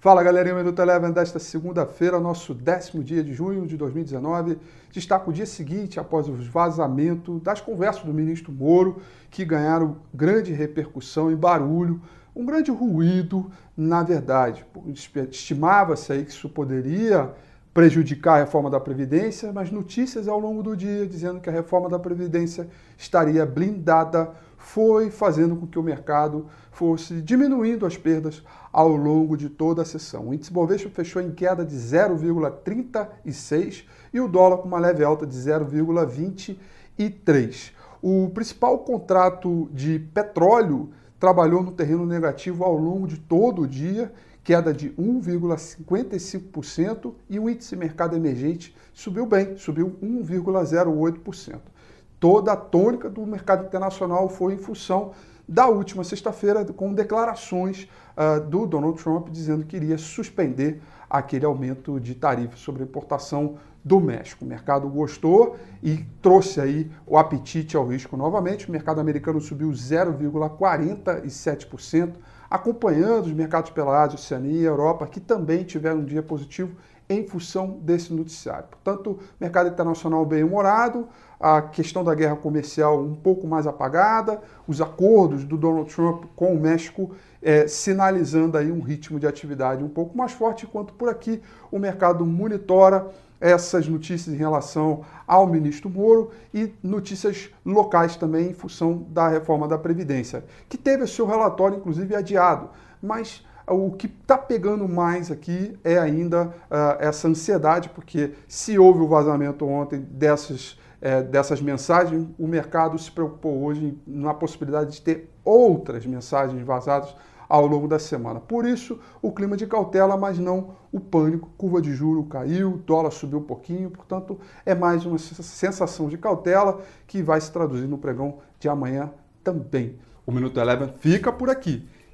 Fala galerinha do Minuto Eleven desta segunda-feira, nosso décimo dia de junho de 2019. Destaca o dia seguinte após o vazamento das conversas do ministro Moro, que ganharam grande repercussão e barulho, um grande ruído, na verdade. Estimava-se aí que isso poderia prejudicar a reforma da Previdência, mas notícias ao longo do dia dizendo que a reforma da Previdência estaria blindada foi fazendo com que o mercado fosse diminuindo as perdas ao longo de toda a sessão. O índice Bovespa fechou em queda de 0,36 e o dólar com uma leve alta de 0,23. O principal contrato de petróleo trabalhou no terreno negativo ao longo de todo o dia, queda de 1,55% e o índice mercado emergente subiu bem, subiu 1,08% toda a tônica do mercado internacional foi em função da última sexta-feira, com declarações uh, do Donald Trump dizendo que iria suspender aquele aumento de tarifa sobre a importação do México. O mercado gostou e trouxe aí o apetite ao risco novamente. O mercado americano subiu 0,47%, acompanhando os mercados pela Ásia, Oceania e Europa, que também tiveram um dia positivo em função desse noticiário. Portanto, mercado internacional bem-humorado, a questão da guerra comercial um pouco mais apagada, os acordos do Donald Trump com o México é, sinalizando aí um ritmo de atividade um pouco mais forte, enquanto por aqui o mercado monitora essas notícias em relação ao ministro Moro e notícias locais também em função da reforma da Previdência, que teve o seu relatório, inclusive, adiado. Mas o que está pegando mais aqui é ainda uh, essa ansiedade, porque se houve o vazamento ontem dessas, é, dessas mensagens, o mercado se preocupou hoje na possibilidade de ter outras mensagens vazadas ao longo da semana. Por isso, o clima de cautela, mas não o pânico. Curva de juro caiu, dólar subiu um pouquinho, portanto, é mais uma sensação de cautela que vai se traduzir no pregão de amanhã também. O Minuto Eleven fica por aqui.